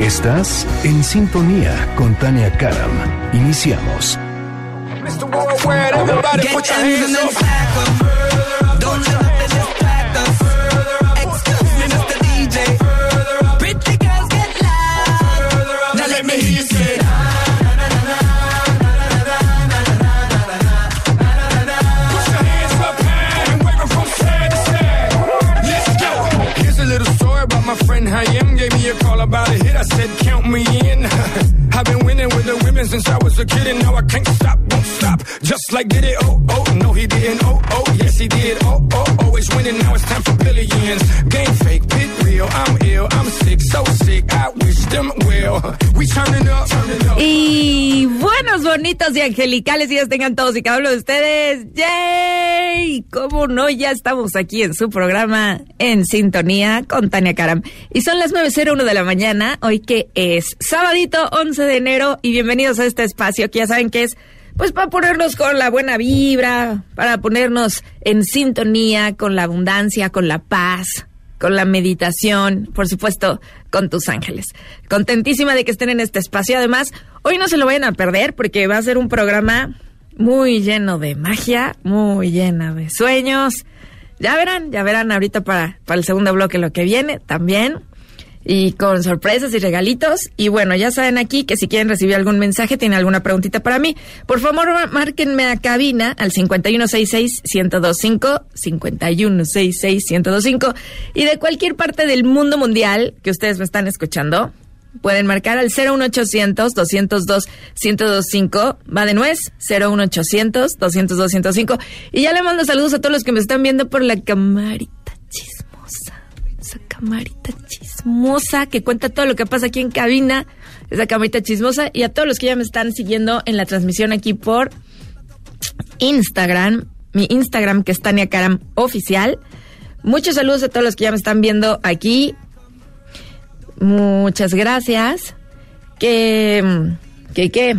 Estás en sintonía con Tania Karam. Iniciamos. My friend Hayem. Gave me a call about a hit. I said, count me in. I've been winning with the women since I was a kid. Y buenos, bonitos y angelicales días tengan todos y cada uno de ustedes. ¡Yay! ¿Cómo no? Ya estamos aquí en su programa En Sintonía con Tania Karam. Y son las 9.01 de la mañana, hoy que es sabadito 11 de enero y bienvenidos a este espacio que ya saben que es pues para ponernos con la buena vibra, para ponernos en sintonía con la abundancia, con la paz, con la meditación, por supuesto, con tus ángeles. Contentísima de que estén en este espacio. Además, hoy no se lo vayan a perder porque va a ser un programa muy lleno de magia, muy lleno de sueños. Ya verán, ya verán ahorita para, para el segundo bloque lo que viene también. Y con sorpresas y regalitos. Y bueno, ya saben aquí que si quieren recibir algún mensaje, tienen alguna preguntita para mí, por favor márquenme a cabina al 5166-1025, 5166-1025. Y de cualquier parte del mundo mundial que ustedes me están escuchando, pueden marcar al 01800-202-1025. Va de nuez, 01800-202-1025. Y ya le mando saludos a todos los que me están viendo por la camarita chismosa. Camarita chismosa que cuenta todo lo que pasa aquí en cabina. Esa camarita chismosa. Y a todos los que ya me están siguiendo en la transmisión aquí por Instagram. Mi Instagram que es Tania Karam Oficial. Muchos saludos a todos los que ya me están viendo aquí. Muchas gracias. Que, que, que,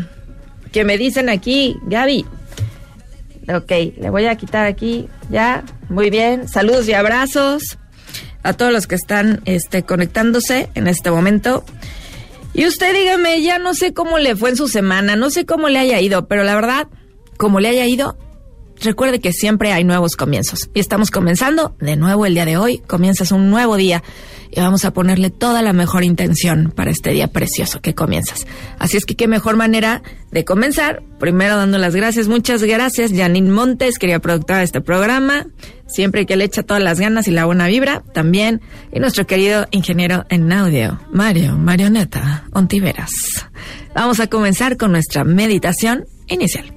que me dicen aquí, Gaby. Ok, le voy a quitar aquí, ya, muy bien. Saludos y abrazos a todos los que están este, conectándose en este momento. Y usted dígame, ya no sé cómo le fue en su semana, no sé cómo le haya ido, pero la verdad, como le haya ido, recuerde que siempre hay nuevos comienzos. Y estamos comenzando de nuevo el día de hoy, comienzas un nuevo día y vamos a ponerle toda la mejor intención para este día precioso que comienzas. Así es que qué mejor manera de comenzar, primero dando las gracias, muchas gracias, Janine Montes, querida productora de este programa, siempre que le echa todas las ganas y la buena vibra, también, y nuestro querido ingeniero en audio, Mario Marioneta Ontiveras. Vamos a comenzar con nuestra meditación inicial.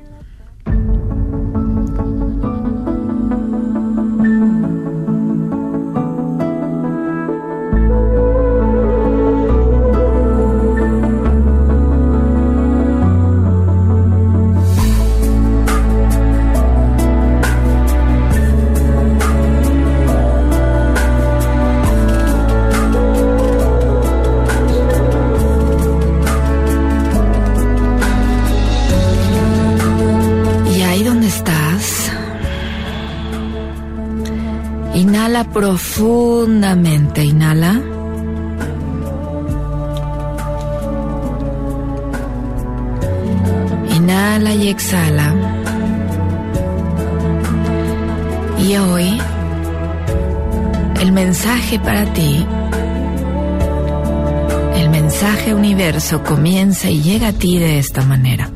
Comienza y llega a ti de esta manera.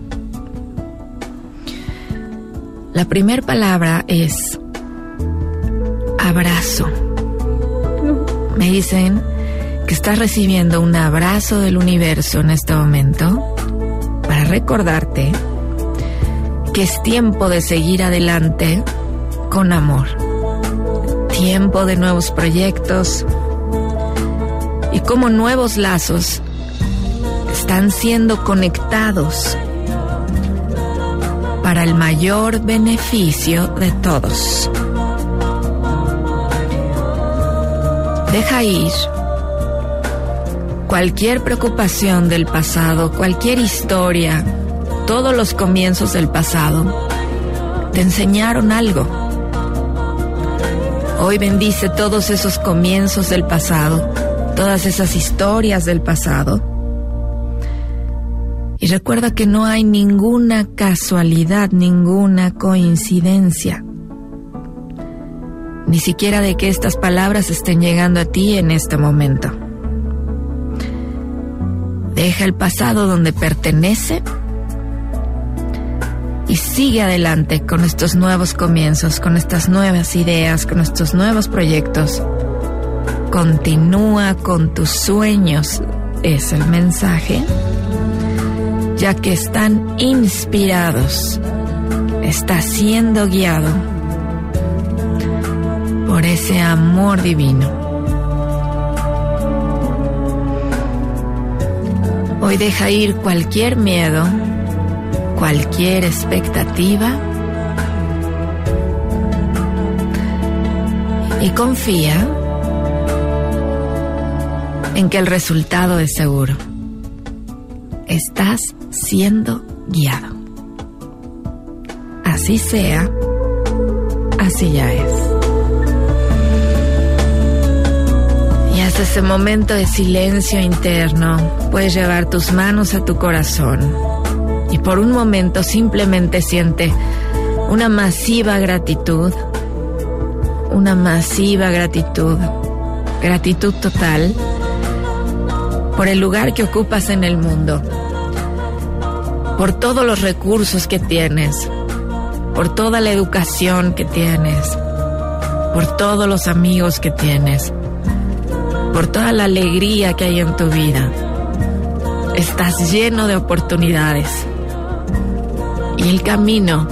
La primera palabra es abrazo. Me dicen que estás recibiendo un abrazo del universo en este momento para recordarte que es tiempo de seguir adelante con amor. Tiempo de nuevos proyectos y como nuevos lazos están siendo conectados para el mayor beneficio de todos. Deja ir cualquier preocupación del pasado, cualquier historia, todos los comienzos del pasado, te enseñaron algo. Hoy bendice todos esos comienzos del pasado, todas esas historias del pasado. Y recuerda que no hay ninguna casualidad, ninguna coincidencia. Ni siquiera de que estas palabras estén llegando a ti en este momento. Deja el pasado donde pertenece y sigue adelante con estos nuevos comienzos, con estas nuevas ideas, con estos nuevos proyectos. Continúa con tus sueños, es el mensaje, ya que están inspirados, está siendo guiado por ese amor divino. Hoy deja ir cualquier miedo, cualquier expectativa y confía en que el resultado es seguro. Estás siendo guiado. Así sea, así ya es. Y hasta ese momento de silencio interno, puedes llevar tus manos a tu corazón y por un momento simplemente siente una masiva gratitud, una masiva gratitud, gratitud total por el lugar que ocupas en el mundo, por todos los recursos que tienes, por toda la educación que tienes, por todos los amigos que tienes, por toda la alegría que hay en tu vida. Estás lleno de oportunidades y el camino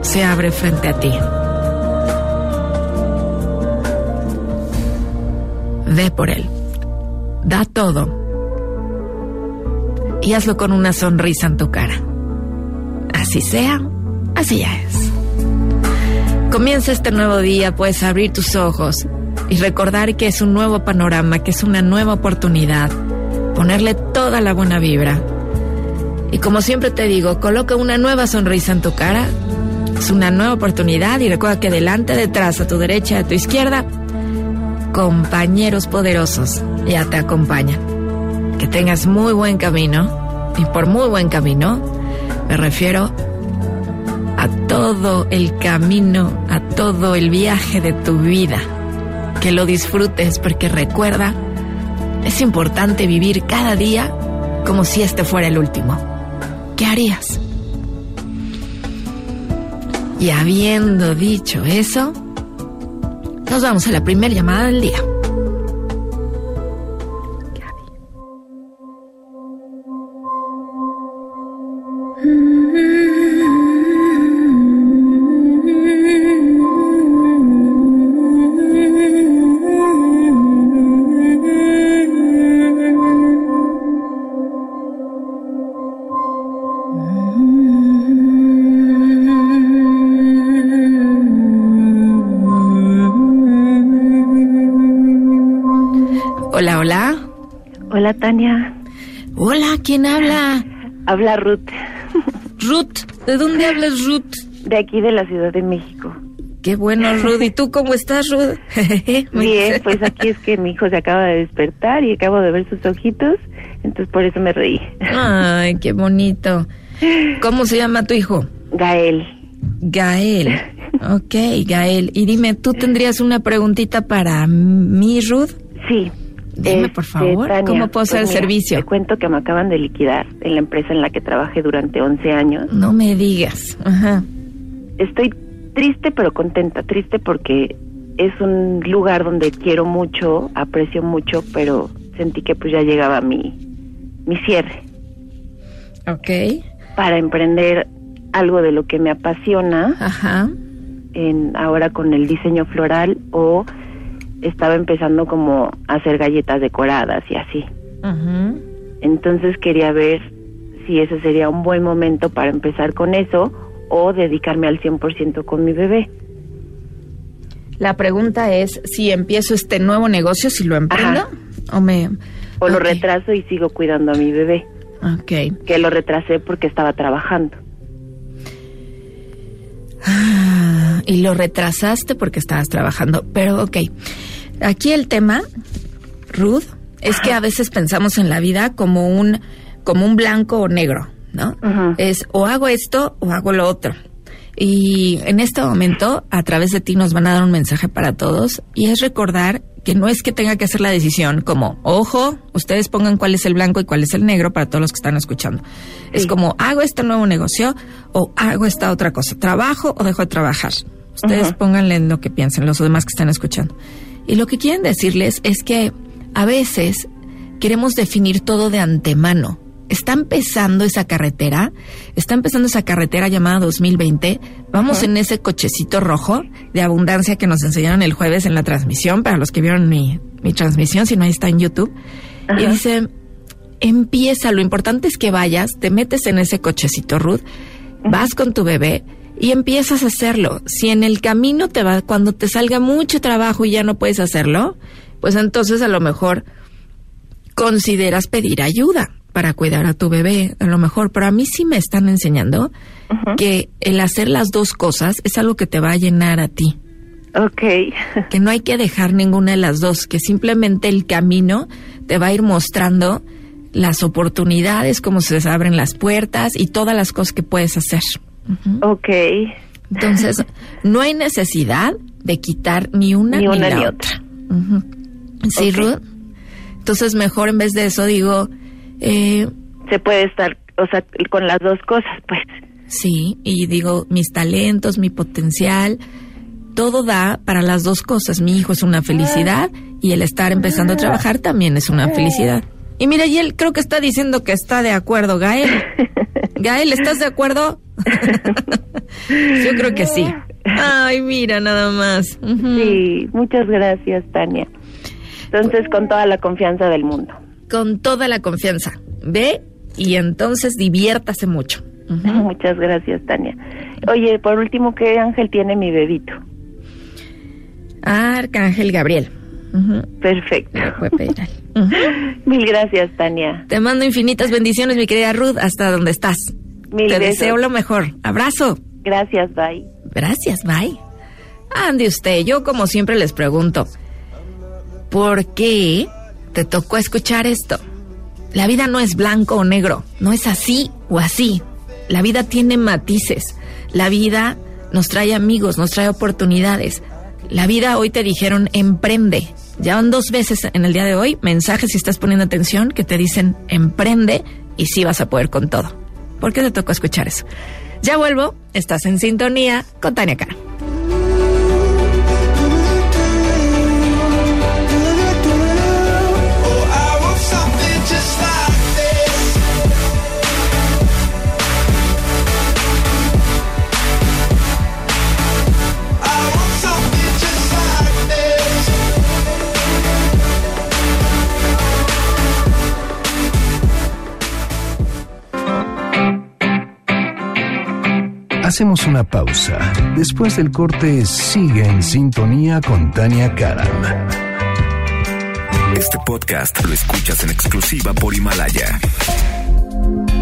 se abre frente a ti. Ve por él. Da todo. Y hazlo con una sonrisa en tu cara. Así sea, así ya es. Comienza este nuevo día, puedes abrir tus ojos y recordar que es un nuevo panorama, que es una nueva oportunidad. Ponerle toda la buena vibra y como siempre te digo, coloca una nueva sonrisa en tu cara. Es una nueva oportunidad y recuerda que delante, detrás, a tu derecha, a tu izquierda, compañeros poderosos ya te acompañan. Que tengas muy buen camino. Y por muy buen camino me refiero a todo el camino, a todo el viaje de tu vida. Que lo disfrutes porque recuerda, es importante vivir cada día como si este fuera el último. ¿qué harías? Y habiendo dicho eso, nos vamos a la primera llamada del día. Hola, hola. Hola, Tania. Hola, ¿quién habla? Habla Ruth. ¿De dónde hablas, Ruth? De aquí, de la Ciudad de México. Qué bueno, Ruth. ¿Y tú cómo estás, Ruth? Bien, pues aquí es que mi hijo se acaba de despertar y acabo de ver sus ojitos, entonces por eso me reí. Ay, qué bonito. ¿Cómo se llama tu hijo? Gael. Gael. Ok, Gael. Y dime, ¿tú tendrías una preguntita para mí, Ruth? Sí. Dime, por Este, favor, Tania, ¿cómo puedo ser pues el mira, servicio? Te cuento que me acaban de liquidar en la empresa en la que trabajé durante 11 años. No me digas. Ajá. Estoy triste pero contenta. Triste porque es un lugar donde quiero mucho, aprecio mucho, pero sentí que pues ya llegaba mi, mi cierre Ok. para emprender algo de lo que me apasiona Ajá. en ahora con el diseño floral o estaba empezando como a hacer galletas decoradas y así. Entonces quería ver si ese sería un buen momento para empezar con eso o dedicarme al 100% con mi bebé. La pregunta es si empiezo este nuevo negocio, si lo emprendo Ajá. o me... O lo retraso y sigo cuidando a mi bebé, Ok. que lo retrasé porque estaba trabajando. Ah, y lo retrasaste porque estabas trabajando. Pero ok, aquí el tema, Ruth, es que a veces pensamos en la vida como un, como un blanco o negro, ¿no? Es o hago esto o hago lo otro. Y en este momento, a través de ti nos van a dar un mensaje para todos y es recordar que no es que tenga que hacer la decisión como, ojo, ustedes pongan cuál es el blanco y cuál es el negro para todos los que están escuchando. Es como, hago este nuevo negocio o hago esta otra cosa, trabajo o dejo de trabajar. Ustedes pónganle en lo que piensen, los demás que están escuchando. Y lo que quieren decirles es que a veces queremos definir todo de antemano. Está empezando esa carretera, está empezando esa carretera llamada 2020. Vamos en ese cochecito rojo de abundancia que nos enseñaron el jueves en la transmisión, para los que vieron mi, mi transmisión, si no ahí está en YouTube. Y dice, empieza, lo importante es que vayas, te metes en ese cochecito, Ruth, vas con tu bebé y empiezas a hacerlo. Si en el camino te va, cuando te salga mucho trabajo y ya no puedes hacerlo, pues entonces a lo mejor consideras pedir ayuda para cuidar a tu bebé, a lo mejor, pero a mí sí me están enseñando que el hacer las dos cosas es algo que te va a llenar a ti, Ok. que no hay que dejar ninguna de las dos, que simplemente el camino te va a ir mostrando las oportunidades, cómo se abren las puertas y todas las cosas que puedes hacer. Ok. Entonces, no hay necesidad de quitar ni una Ni la ni otra. Sí. Ruth. Entonces, mejor en vez de eso digo, eh, Se puede estar, o sea, con las dos cosas, pues. sí, y digo, mis talentos, mi potencial, todo da para las dos cosas. Mi hijo es una felicidad y el estar empezando a trabajar también es una felicidad. Y mira, y él creo que está diciendo que está de acuerdo, Gael. Gael, ¿estás de acuerdo? Yo creo que sí. Ay, mira, nada más. Sí, muchas gracias, Tania. Entonces, con toda la confianza del mundo. Con toda la confianza. Ve y entonces diviértase mucho. Muchas gracias, Tania. Oye, por último, ¿qué ángel tiene mi bebito? Arcángel Gabriel. Ujú. Perfecto. Mil gracias, Tania. Te mando infinitas bendiciones, mi querida Ruth, hasta donde estás. Mil Te besos. deseo lo mejor. Abrazo. Gracias, bye. Gracias, bye. Ande usted, yo como siempre les pregunto, ¿por qué te tocó escuchar esto? La vida no es blanco o negro, no es así o así. La vida tiene matices. La vida nos trae amigos, nos trae oportunidades. La vida hoy te dijeron emprende. Ya van dos veces en el día de hoy mensajes si estás poniendo atención que te dicen emprende y sí vas a poder con todo. ¿Por qué te tocó escuchar eso? Ya vuelvo, estás en sintonía con Tania Cara. Hacemos una pausa. Después del corte, sigue en sintonía con Tania Karam. Este podcast lo escuchas en exclusiva por Himalaya.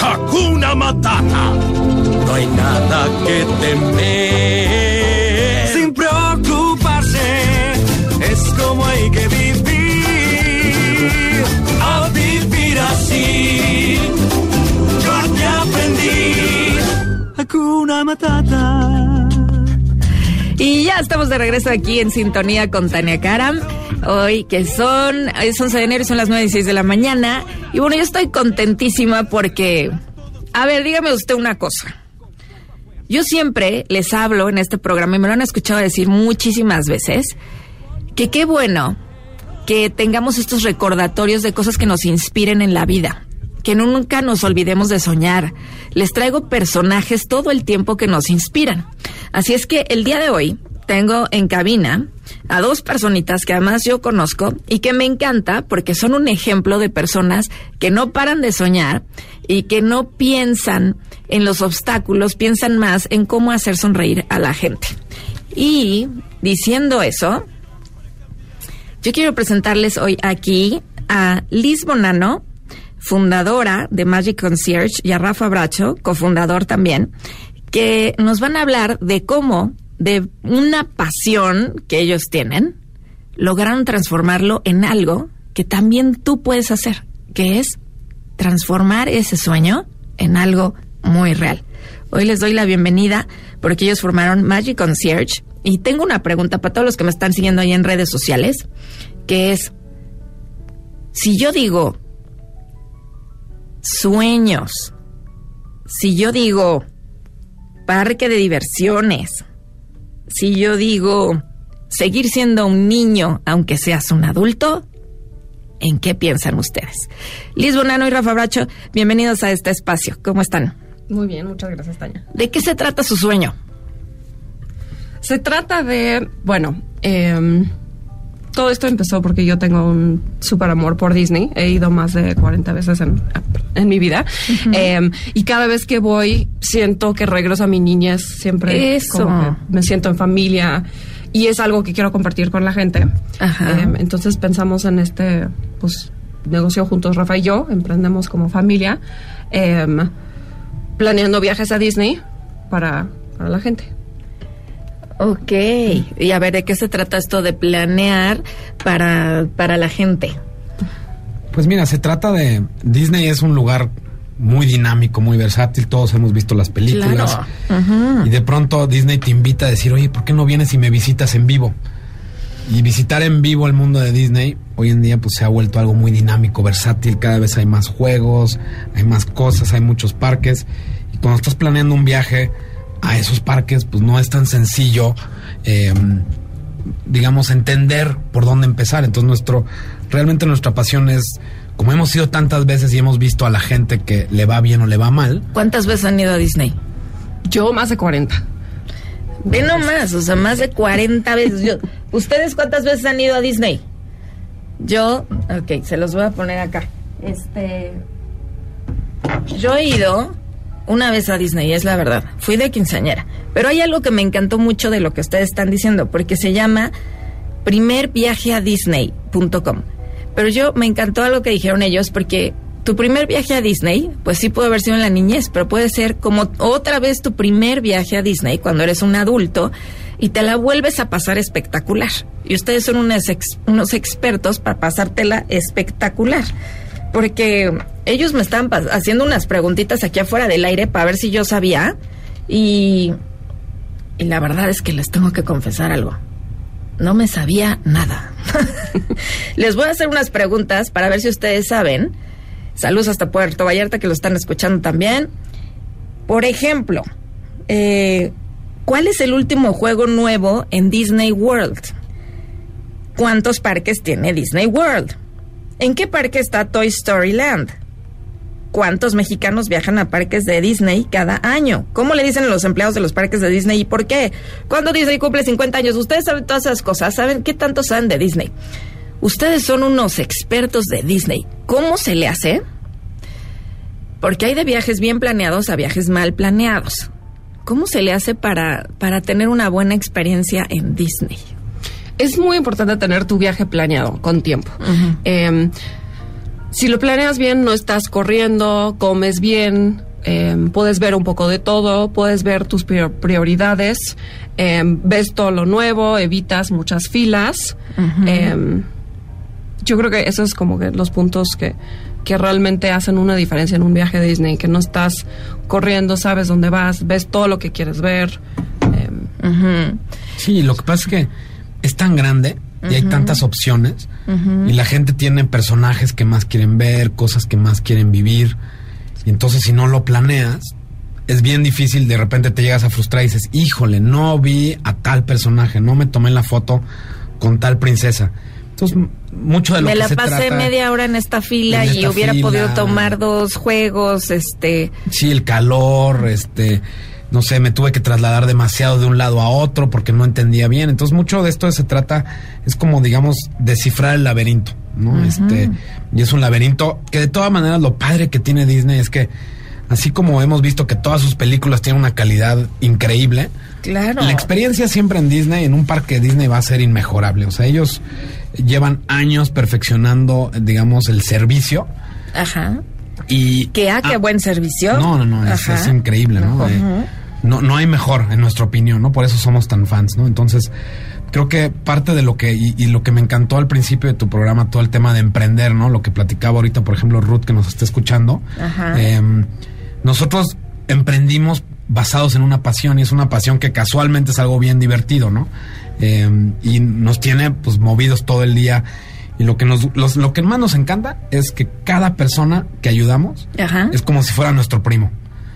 Hakuna Matata. No hay nada que temer. Sin preocuparse. Es como hay que vivir. A vivir así. Yo te aprendí. Hakuna Matata. Y ya estamos de regreso aquí en sintonía con Tania Karam. Hoy que son, es 11 de enero son las 9 y 6 de la mañana. Y bueno, yo estoy contentísima porque, a ver, dígame usted una cosa. Yo siempre les hablo en este programa y me lo han escuchado decir muchísimas veces que qué bueno que tengamos estos recordatorios de cosas que nos inspiren en la vida, que nunca nos olvidemos de soñar. Les traigo personajes todo el tiempo que nos inspiran. Así es que el día de hoy tengo en cabina a dos personitas que además yo conozco y que me encanta porque son un ejemplo de personas que no paran de soñar y que no piensan en los obstáculos, piensan más en cómo hacer sonreír a la gente. Y diciendo eso, yo quiero presentarles hoy aquí a Liz Bonano, fundadora de Magic Concierge, y a Rafa Bracho, cofundador también, que nos van a hablar de cómo, de una pasión que ellos tienen, lograron transformarlo en algo que también tú puedes hacer, que es transformar ese sueño en algo muy real. Hoy les doy la bienvenida porque ellos formaron Magic Concierge y tengo una pregunta para todos los que me están siguiendo ahí en redes sociales, que es, si yo digo sueños, si yo digo parque de diversiones, si yo digo seguir siendo un niño aunque seas un adulto, ¿en qué piensan ustedes? Liz Bonano y Rafa Bracho, bienvenidos a este espacio. ¿Cómo están? Muy bien, muchas gracias, Tania. ¿De qué se trata su sueño? Se trata de, bueno, em, todo esto empezó porque yo tengo un súper amor por Disney. He ido más de 40 veces en, en mi vida. Em, y cada vez que voy, siento que regreso a mi niñez. Siempre Eso. como que me siento en familia. Y es algo que quiero compartir con la gente. Ajá. Em, entonces pensamos en este, pues, negocio juntos, Rafa y yo. Emprendemos como familia. em, planeando viajes a Disney para, para la gente. Ok. Y a ver, ¿de qué se trata esto de planear para, para la gente? Pues mira, se trata de. Disney es un lugar muy dinámico, muy versátil. Todos hemos visto las películas. Claro. Y de pronto Disney te invita a decir, oye, ¿por qué no vienes y me visitas en vivo? Y visitar en vivo el mundo de Disney hoy en día pues se ha vuelto algo muy dinámico, versátil. Cada vez hay más juegos, hay más cosas, hay muchos parques. Y cuando estás planeando un viaje a esos parques, pues no es tan sencillo, eh, digamos, entender por dónde empezar. Entonces nuestro, realmente nuestra pasión es, como hemos ido tantas veces y hemos visto a la gente que le va bien o le va mal, ¿Cuántas veces han ido a Disney? Yo más de 40. Ve nomás, o sea, más de 40 veces. Yo- ¿Ustedes cuántas veces han ido a Disney? Yo, ok, se los voy a poner acá. Este. Yo he ido una vez a Disney, es la verdad. Fui de quinceañera. Pero hay algo que me encantó mucho de lo que ustedes están diciendo, porque se llama primerviajeadisney.com. Pero yo me encantó algo que dijeron ellos, porque tu primer viaje a Disney, pues sí puede haber sido en la niñez, pero puede ser como otra vez tu primer viaje a Disney cuando eres un adulto y te la vuelves a pasar espectacular. Y ustedes son unos, unos expertos para pasártela espectacular. Porque ellos me pas- haciendo unas preguntitas aquí afuera del aire para ver si yo sabía. Y, y la verdad es que les tengo que confesar algo. No me sabía nada. les voy a hacer unas preguntas para ver si ustedes saben. Saludos hasta Puerto Vallarta que lo están escuchando también. Por ejemplo, eh, ¿cuál es el último juego nuevo en Disney World? ¿Cuántos parques tiene Disney World? ¿En qué parque está Toy Story Land? ¿Cuántos mexicanos viajan a parques de Disney cada año? ¿Cómo le dicen a los empleados de los parques de Disney y por qué? ¿Cuándo Disney cumple 50 años? Ustedes saben todas esas cosas. ¿Saben qué tanto saben de Disney? Ustedes son unos expertos de Disney. ¿Cómo se le hace? Porque hay de viajes bien planeados a viajes mal planeados. ¿Cómo se le hace para, para tener una buena experiencia en Disney? Es muy importante tener tu viaje planeado con tiempo. Eh, si lo planeas bien, no estás corriendo, comes bien, eh, puedes ver un poco de todo, puedes ver tus prior- prioridades, eh, ves todo lo nuevo, evitas muchas filas. Eh, yo creo que esos es como que los puntos que, que realmente hacen una diferencia en un viaje de Disney, que no estás corriendo, sabes dónde vas, ves todo lo que quieres ver. Eh, Sí, lo que pasa es que es tan grande y hay tantas opciones y la gente tiene personajes que más quieren ver, cosas que más quieren vivir y entonces si no lo planeas es bien difícil, de repente te llegas a frustrar y dices, híjole, no vi a tal personaje, no me tomé la foto con tal princesa. Entonces, mucho de lo Me que la se pasé trata- media hora en esta fila en y hubiera fila. podido tomar dos juegos, este... Sí, el calor, este, no sé, me tuve que trasladar demasiado de un lado a otro porque no entendía bien. Entonces, mucho de esto se trata, es como, digamos, descifrar el laberinto, ¿no? Este, y es un laberinto que de todas maneras lo padre que tiene Disney es que, así como hemos visto que todas sus películas tienen una calidad increíble, Claro. la experiencia siempre en Disney, en un parque de Disney, va a ser inmejorable. O sea, ellos llevan años perfeccionando, digamos, el servicio Ajá. y Que, ah, qué buen servicio. no, no, no, es, increíble, ¿no? Eh, no, no hay mejor, en nuestra opinión, ¿no? Por eso somos tan fans, ¿no? Entonces, creo que parte de lo que, y, y lo que me encantó al principio de tu programa, todo el tema de emprender, ¿no? Lo que platicaba ahorita, por ejemplo, Ruth, que nos está escuchando. Ajá. em, nosotros emprendimos basados en una pasión, y es una pasión que casualmente es algo bien divertido, ¿no? Em, y nos tiene, pues, movidos todo el día. Y lo que nos, los- lo que más nos encanta es que cada persona que ayudamos Ajá. es como si fuera nuestro primo.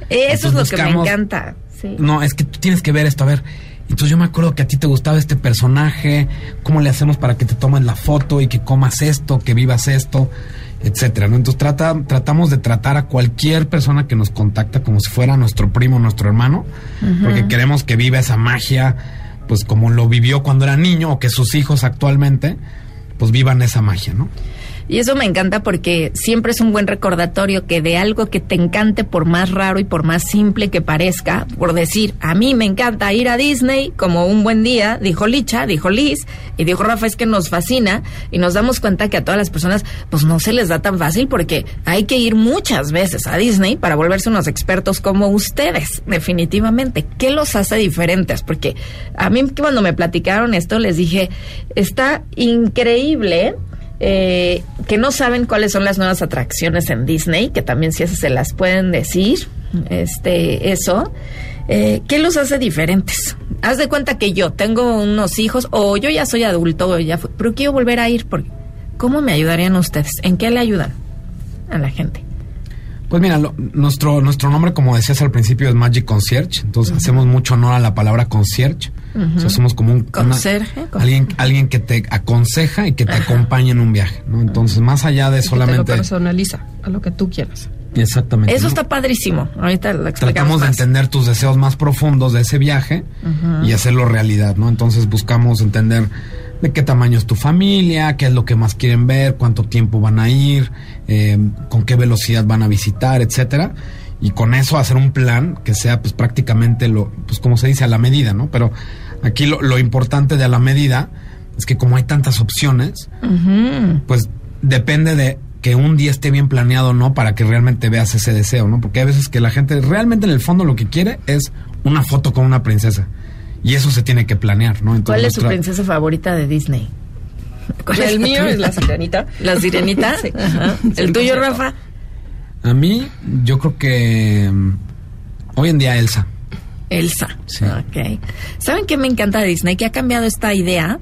Eso es lo que me encanta. Sí. No, es que tú tienes que ver esto, a ver. Entonces yo me acuerdo que a ti te gustaba este personaje, cómo le hacemos para que te tomen la foto y que comas esto, que vivas esto, etcétera, ¿no? Entonces trata, tratamos de tratar a cualquier persona que nos contacta como si fuera nuestro primo, nuestro hermano, porque queremos que viva esa magia, pues como lo vivió cuando era niño, o que sus hijos actualmente, pues vivan esa magia, ¿no? Y eso me encanta porque siempre es un buen recordatorio que de algo que te encante, por más raro y por más simple que parezca, por decir, a mí me encanta ir a Disney como un buen día, dijo Licha, dijo Liz, y dijo Rafa, es que nos fascina, y nos damos cuenta que a todas las personas, pues no se les da tan fácil porque hay que ir muchas veces a Disney para volverse unos expertos como ustedes, definitivamente. ¿Qué los hace diferentes? Porque a mí cuando me platicaron esto, les dije, está increíble eh, que no saben cuáles son las nuevas atracciones en Disney, que también si esas se las pueden decir, este, eso, eh, ¿qué los hace diferentes? Haz de cuenta que yo tengo unos hijos, o yo ya soy adulto, o ya fui- pero quiero volver a ir, porque ¿cómo me ayudarían ustedes? ¿En qué le ayudan a la gente? Pues mira, lo- nuestro, nuestro nombre, como decías al principio, es Magic Concierge. Entonces hacemos mucho honor a la palabra concierge. O sea, somos como un una- Conserje, con- alguien, alguien que te aconseja y que te acompaña en un viaje. ¿no? Entonces, más allá de Que te lo solamente. personaliza a lo que tú quieras. Exactamente. Eso ¿no? está padrísimo. Ahorita lo Tratamos de entender tus deseos más profundos de ese viaje y hacerlo realidad, ¿no? Entonces buscamos entender de qué tamaño es tu familia, qué es lo que más quieren ver, cuánto tiempo van a ir, eh, con qué velocidad van a visitar, etcétera. Y con eso hacer un plan que sea pues prácticamente lo, pues como se dice, a la medida, ¿no? Pero aquí lo, lo importante de a la medida es que como hay tantas opciones, pues depende de que un día esté bien planeado o no para que realmente veas ese deseo, ¿no? Porque hay veces que la gente realmente en el fondo lo que quiere es una foto con una princesa. Y eso se tiene que planear, ¿no? ¿Cuál es su nuestra- princesa favorita de Disney? ¿Cuál El mío es la sirenita. ¿La sirenita? Sí. Ajá. ¿El tuyo, 100%. Rafa? A mí, yo creo que mm, hoy en día Elsa. Elsa. Sí. Ok. ¿Saben qué me encanta de Disney? Que ha cambiado esta idea.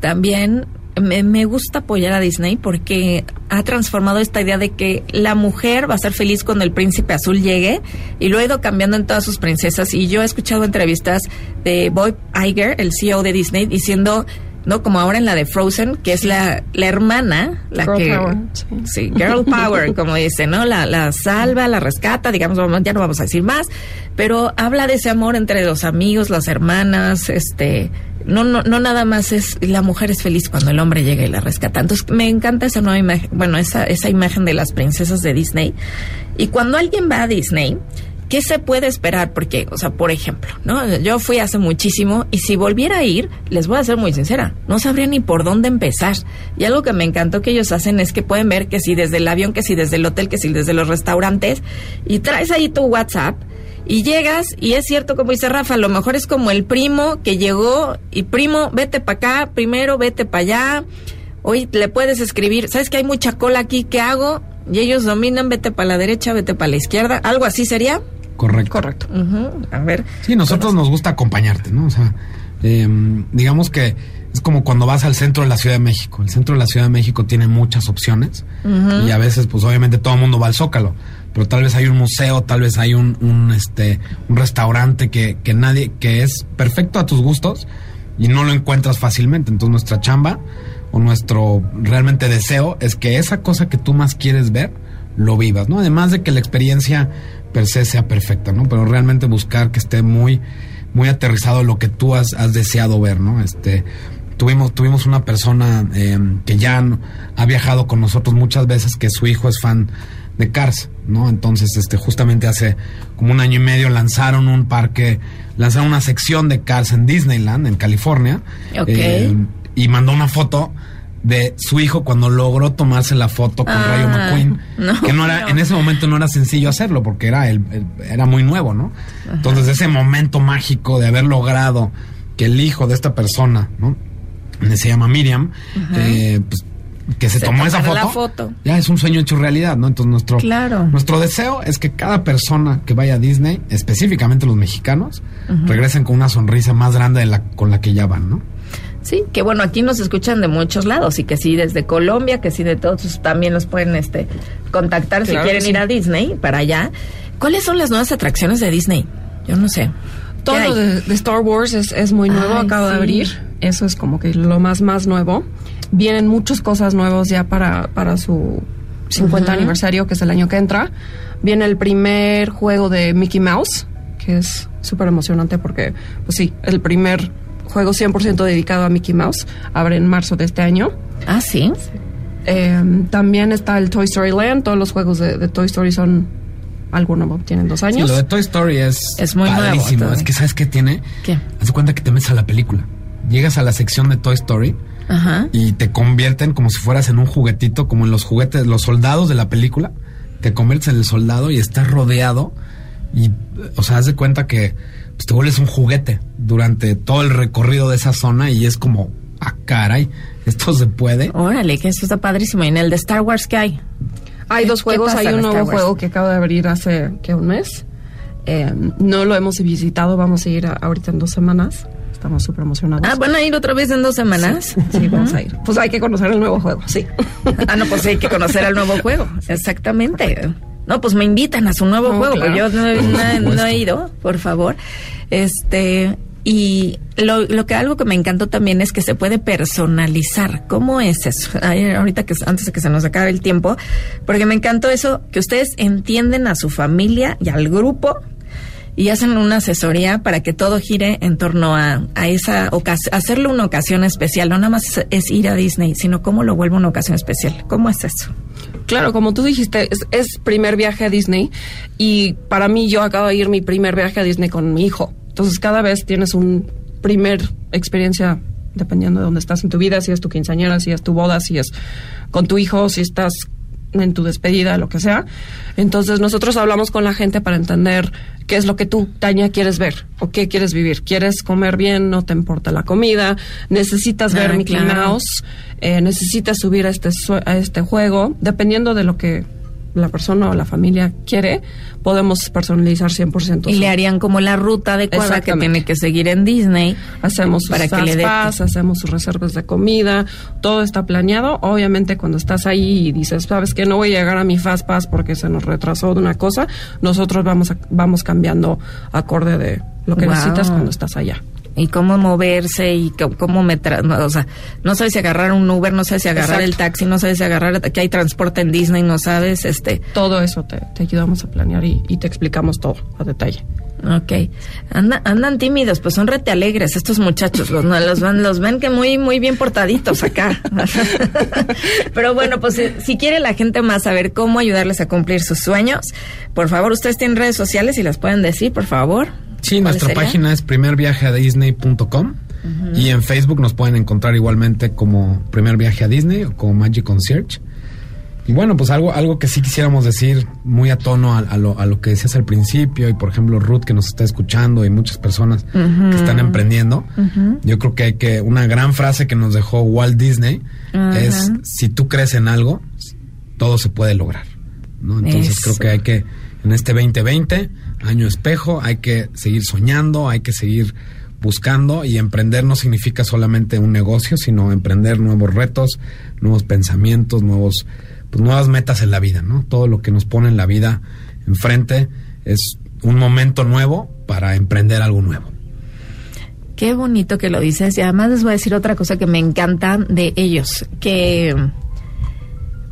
También me, me gusta apoyar a Disney porque ha transformado esta idea de que la mujer va a ser feliz cuando el príncipe azul llegue y lo ha ido cambiando en todas sus princesas. Y yo he escuchado entrevistas de Bob Iger, el CEO de Disney, diciendo, ¿no? Como ahora en la de Frozen, que es la, la hermana, la Girl que... power, sí. Girl power, como dice, ¿no? La, la salva, la rescata, digamos, ya no vamos a decir más, pero habla de ese amor entre los amigos, las hermanas, este, no, no, no nada más es, la mujer es feliz cuando el hombre llega y la rescata. Entonces, me encanta esa nueva imagen, bueno, esa, esa imagen de las princesas de Disney. Y cuando alguien va a Disney, ¿Qué se puede esperar? Porque, o sea, por ejemplo, ¿no? Yo fui hace muchísimo y si volviera a ir, les voy a ser muy sincera, no sabría ni por dónde empezar. Y algo que me encantó que ellos hacen es que pueden ver que si desde el avión, que si desde el hotel, que si desde los restaurantes, y traes ahí tu WhatsApp y llegas y es cierto, como dice Rafa, a lo mejor es como el primo que llegó y primo, vete para acá, primero vete para allá. Hoy le puedes escribir, ¿sabes que hay mucha cola aquí? ¿Qué hago? Y ellos dominan, vete para la derecha, vete para la izquierda. ¿Algo así sería? Correcto. Correcto. A ver. Sí, nosotros nos gusta acompañarte, ¿no? O sea, eh, digamos que es como cuando vas al centro de la Ciudad de México. El centro de la Ciudad de México tiene muchas opciones y a veces, pues obviamente todo el mundo va al Zócalo. pero tal vez hay un museo, tal vez hay un, un, este, un restaurante que, que nadie, que es perfecto a tus gustos y no lo encuentras fácilmente. Entonces nuestra chamba o nuestro realmente deseo es que esa cosa que tú más quieres ver, lo vivas, ¿no? Además de que la experiencia per se sea perfecta, ¿no? Pero realmente buscar que esté muy, muy aterrizado lo que tú has, has deseado ver, ¿no? Este, tuvimos, tuvimos una persona eh, que ya ha viajado con nosotros muchas veces, que su hijo es fan de Cars, ¿no? Entonces, este, justamente hace como un año y medio lanzaron un parque, lanzaron una sección de Cars en Disneyland, en California. Ok. Eh, y mandó una foto de su hijo cuando logró tomarse la foto con Ah, Rayo McQueen. no, que no era, no. en ese momento no era sencillo hacerlo porque era, el, el- era muy nuevo, ¿no? Entonces, ese momento mágico de haber logrado que el hijo de esta persona, ¿no? Se llama Miriam, eh, pues, que se, Se tomó esa foto. ya es un sueño hecho realidad, ¿no? Entonces nuestro, Claro. nuestro deseo es que cada persona que vaya a Disney, específicamente los mexicanos, regresen con una sonrisa más grande de la con la que ya van, ¿no? Sí, que bueno, aquí nos escuchan de muchos lados y que sí desde Colombia, que sí de todos también nos pueden este contactar si quieren sí. ir a Disney para allá. ¿Cuáles son las nuevas atracciones de Disney? Yo no sé. Todo lo de, de Star Wars es, es muy nuevo, Ay, acaba de abrir. Eso es como que lo más, más nuevo. Vienen muchas cosas nuevas ya para, para su 50 aniversario, que es el año que entra. Viene el primer juego de Mickey Mouse, que es súper emocionante porque, pues sí, el primer juego 100% dedicado a Mickey Mouse abre en marzo de este año. Ah, sí. Eh, también está el Toy Story Land. Todos los juegos de, de Toy Story son algo nuevo, tienen dos Sí, años. lo de Toy Story es, Es muy padrísimo. Es que ¿sabes qué tiene? ¿Qué? Haz de cuenta que te metes a la película. Llegas a la sección de Toy Story Ajá. y te convierten como si fueras en un juguetito, como en los juguetes, los soldados de la película. Te conviertes en el soldado y estás rodeado y, o sea, haz de cuenta que pues, te vuelves un juguete durante todo el recorrido de esa zona y es como, ah, caray, esto se puede. Órale, que eso está padrísimo. ¿Y en el de Star Wars qué hay? Hay dos ¿Qué juegos, hay un nuevo juego que acaba de abrir hace que un mes. Eh, no lo hemos visitado, vamos a ir a- ahorita en dos semanas. Estamos súper emocionados. Ah, ¿van a ir otra vez en dos semanas? Sí, vamos a ir. Pues hay que conocer el nuevo juego, sí. Ah, no, pues sí, hay que conocer al nuevo juego. Exactamente. No, pues me invitan a su nuevo juego, claro. porque yo no, no he- no he ido, por favor. Este, y lo, lo que algo que me encantó también es que se puede personalizar. ¿Cómo es eso? Ay, ahorita que antes de que se nos acabe el tiempo, porque me encantó eso, que ustedes entienden a su familia y al grupo y hacen una asesoría para que todo gire en torno a, a esa ocasión, hacerlo una ocasión especial. No nada más es, es ir a Disney, sino cómo lo vuelvo una ocasión especial. ¿Cómo es eso? Claro, como tú dijiste, es, es primer viaje a Disney y para mí yo acabo de ir mi primer viaje a Disney con mi hijo. Entonces cada vez tienes un primer experiencia dependiendo de dónde estás en tu vida, si es tu quinceañera, si es tu boda, si es con tu hijo, si estás en tu despedida, lo que sea. Entonces nosotros hablamos con la gente para entender qué es lo que tú, Tania, quieres ver o qué quieres vivir. ¿Quieres comer bien? ¿No te importa la comida? ¿Necesitas ver Ah, Mickey claro. Mouse? Eh, ¿Necesitas subir a este, a este juego? Dependiendo de lo que la persona o la familia quiere, podemos personalizar 100%. Y le harían como la ruta adecuada que tiene que seguir en Disney. Hacemos sus para que le hacemos sus reservas de comida, todo está planeado. Obviamente cuando estás ahí y dices, sabes que no voy a llegar a mi fast pass porque se nos retrasó de una cosa, nosotros vamos a- vamos cambiando acorde de lo que Wow. necesitas cuando estás allá. Y cómo moverse y cómo me... tra- no, o sea, no sabes si agarrar un Uber, no sabes si agarrar Exacto. el taxi, no sabes si agarrar... Que hay transporte en Disney, no sabes, este... Todo eso te, te ayudamos a planear y, y te explicamos todo a detalle. Ok. Anda- andan tímidos, pues son rete alegres estos muchachos. Los, los, ven, los ven que muy, muy bien portaditos acá. Pero bueno, pues si, si quiere la gente más saber cómo ayudarles a cumplir sus sueños, por favor, ustedes tienen redes sociales y las pueden decir, por favor. Sí, ¿Cuál nuestra sería? página es primerviajeadisney.com y en Facebook nos pueden encontrar igualmente como Primer Viaje a Disney o como Magic Concierge. Y bueno, pues algo, algo que sí quisiéramos decir muy a tono a, a lo, a lo que decías al principio y por ejemplo Ruth que nos está escuchando y muchas personas que están emprendiendo. Yo creo que hay que, una gran frase que nos dejó Walt Disney es, si tú crees en algo, todo se puede lograr. ¿no? Entonces Eso. creo que hay que, en este 2020, año espejo, hay que seguir soñando, hay que seguir buscando y emprender no significa solamente un negocio, sino emprender nuevos retos, nuevos pensamientos, nuevos pues, nuevas metas en la vida, ¿no? Todo lo que nos pone en la vida enfrente es un momento nuevo para emprender algo nuevo. Qué bonito que lo dices. Y además les voy a decir otra cosa que me encanta de ellos, que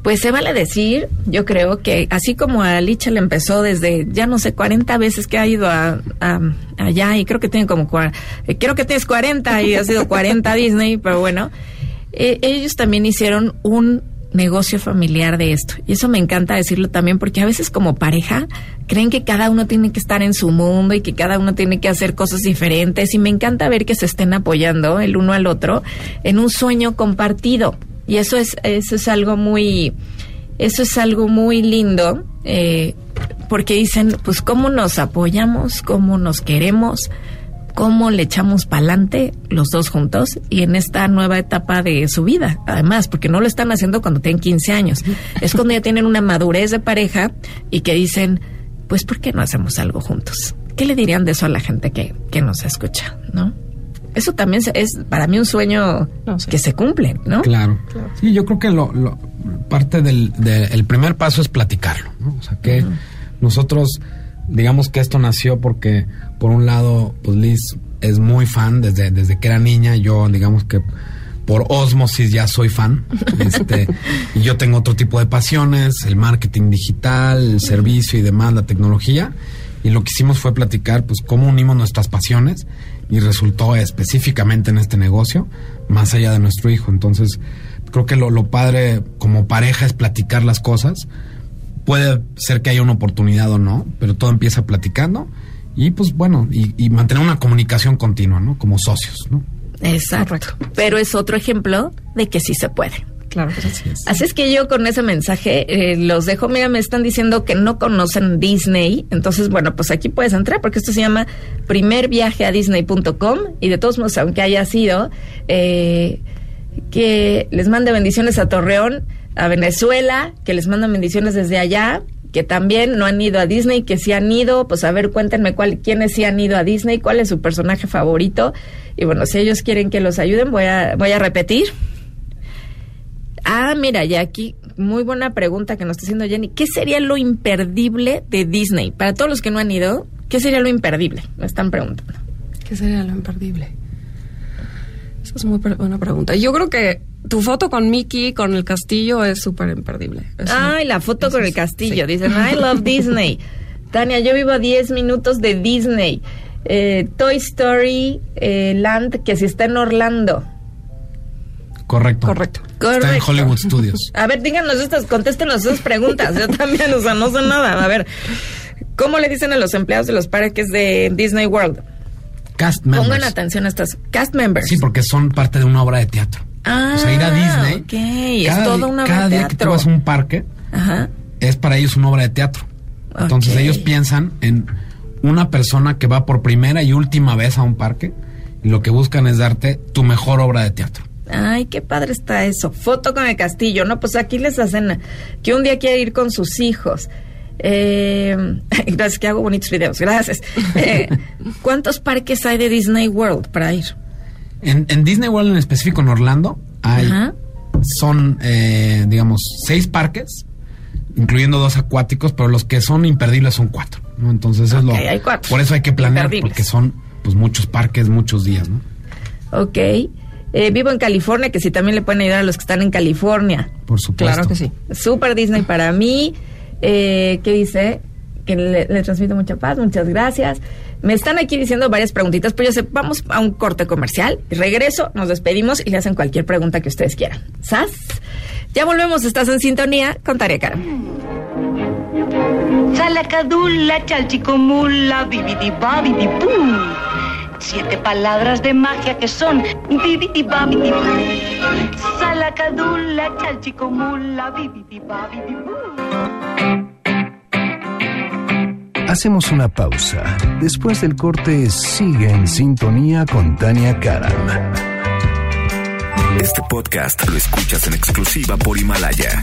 pues se vale decir, yo creo que así como a Licha le empezó desde ya no sé 40 veces que ha ido a, a- allá y creo que tiene como eh, creo que tienes 40 y ha sido 40 Disney, pero bueno, eh, ellos también hicieron un negocio familiar de esto. Y eso me encanta decirlo también porque a veces como pareja creen que cada uno tiene que estar en su mundo y que cada uno tiene que hacer cosas diferentes y me encanta ver que se estén apoyando el uno al otro en un sueño compartido. Y eso es eso es algo muy eso es algo muy lindo eh, porque dicen pues cómo nos apoyamos, cómo nos queremos, cómo le echamos pa'lante los dos juntos y en esta nueva etapa de su vida, además, porque no lo están haciendo cuando tienen 15 años, es cuando ya tienen una madurez de pareja y que dicen, pues, ¿por qué no hacemos algo juntos? ¿Qué le dirían de eso a la gente que, que nos escucha, no? Eso también se- es para mí un sueño No, sí. que se cumple, ¿no? Claro. Sí, yo creo que lo, lo- parte del de- el primer paso es platicarlo, ¿no? O sea, que nosotros, digamos que esto nació porque, por un lado, pues Liz es muy fan desde, desde que era niña, yo, digamos que por osmosis ya soy fan, este, y yo tengo otro tipo de pasiones, el marketing digital, el servicio y demás, la tecnología, y lo que hicimos fue platicar, pues, cómo unimos nuestras pasiones, y resultó específicamente en este negocio, más allá de nuestro hijo. Entonces, creo que lo, lo padre como pareja es platicar las cosas. Puede ser que haya una oportunidad o no, pero todo empieza platicando y pues bueno, y, y mantener una comunicación continua, ¿no? Como socios, ¿no? Exacto. Pero es otro ejemplo de que sí se puede. Claro sí. Así es. Que yo con ese mensaje eh, los dejo. Mira, me están diciendo que no conocen Disney. Entonces, bueno, pues aquí puedes entrar porque esto se llama primerviajeadisney.com y de todos modos, aunque haya sido, eh, que les mande bendiciones a Torreón, a Venezuela, que les mandan bendiciones desde allá, que también no han ido a Disney, que sí han ido, pues a ver, cuéntenme cuál, quiénes sí han ido a Disney, cuál es su personaje favorito. Y bueno, si ellos quieren que los ayuden, voy a, voy a repetir. Ah, mira, ya aquí, muy buena pregunta que nos está haciendo Jenny. ¿Qué sería lo imperdible de Disney? Para todos los que no han ido, ¿qué sería lo imperdible? Me están preguntando. ¿Qué sería lo imperdible? Esa es muy buena pregunta. Yo creo que tu foto con Mickey, con el castillo, es súper imperdible. Es Ay, la foto con el castillo. sí. Dicen, I love Disney. Tania, yo vivo a 10 minutos de Disney. Eh, Toy Story eh, Land, que si está en Orlando. Correcto. Correcto. Está en. Hollywood Studios. A ver, díganos estas, contéstenos esas preguntas. Yo también, o sea, no sé nada. A ver, ¿cómo le dicen a los empleados de los parques de Disney World? Cast Pongan members. atención a estas cast members. Sí, porque son parte de una obra de teatro. Ah, o sea, ir a Disney. ok, es cada toda di- una obra Cada de día que tú vas a un parque, Ajá. es para ellos una obra de teatro. Entonces ellos piensan en una persona que va por primera y última vez a un parque y lo que buscan es darte tu mejor obra de teatro. Ay, qué padre está eso. Foto con el castillo. No, pues aquí les hacen que un día quiere ir con sus hijos. Eh, gracias, que hago bonitos videos. Gracias. Eh, ¿Cuántos parques hay de Disney World para ir? En, en Disney World en específico en Orlando hay Ajá. son eh, digamos seis parques incluyendo dos acuáticos pero los que son imperdibles son cuatro ¿no? entonces eso es lo hay cuatro. por eso hay que planear porque son pues muchos parques muchos días ¿no? Ok. Eh, vivo en California, que si también le pueden ayudar a los que están en California. por supuesto Claro que sí. Super Disney para mí. Eh, ¿Qué dice? Que le, le transmito mucha paz, muchas gracias. Me están aquí diciendo varias preguntitas, pero yo sé, vamos a un corte comercial. Regreso, nos despedimos y le hacen cualquier pregunta que ustedes quieran. ¿Sas? Ya volvemos, estás en sintonía con Tarea Cara. Salacadula, chalchicomula, bibidi babidi boo. Siete palabras de magia que son bibidi babidi. Salacadula, chalchicomula, bibidi babidi. Hacemos una pausa. Después del corte, sigue en sintonía con Tania Karam. Este podcast lo escuchas en exclusiva por Himalaya.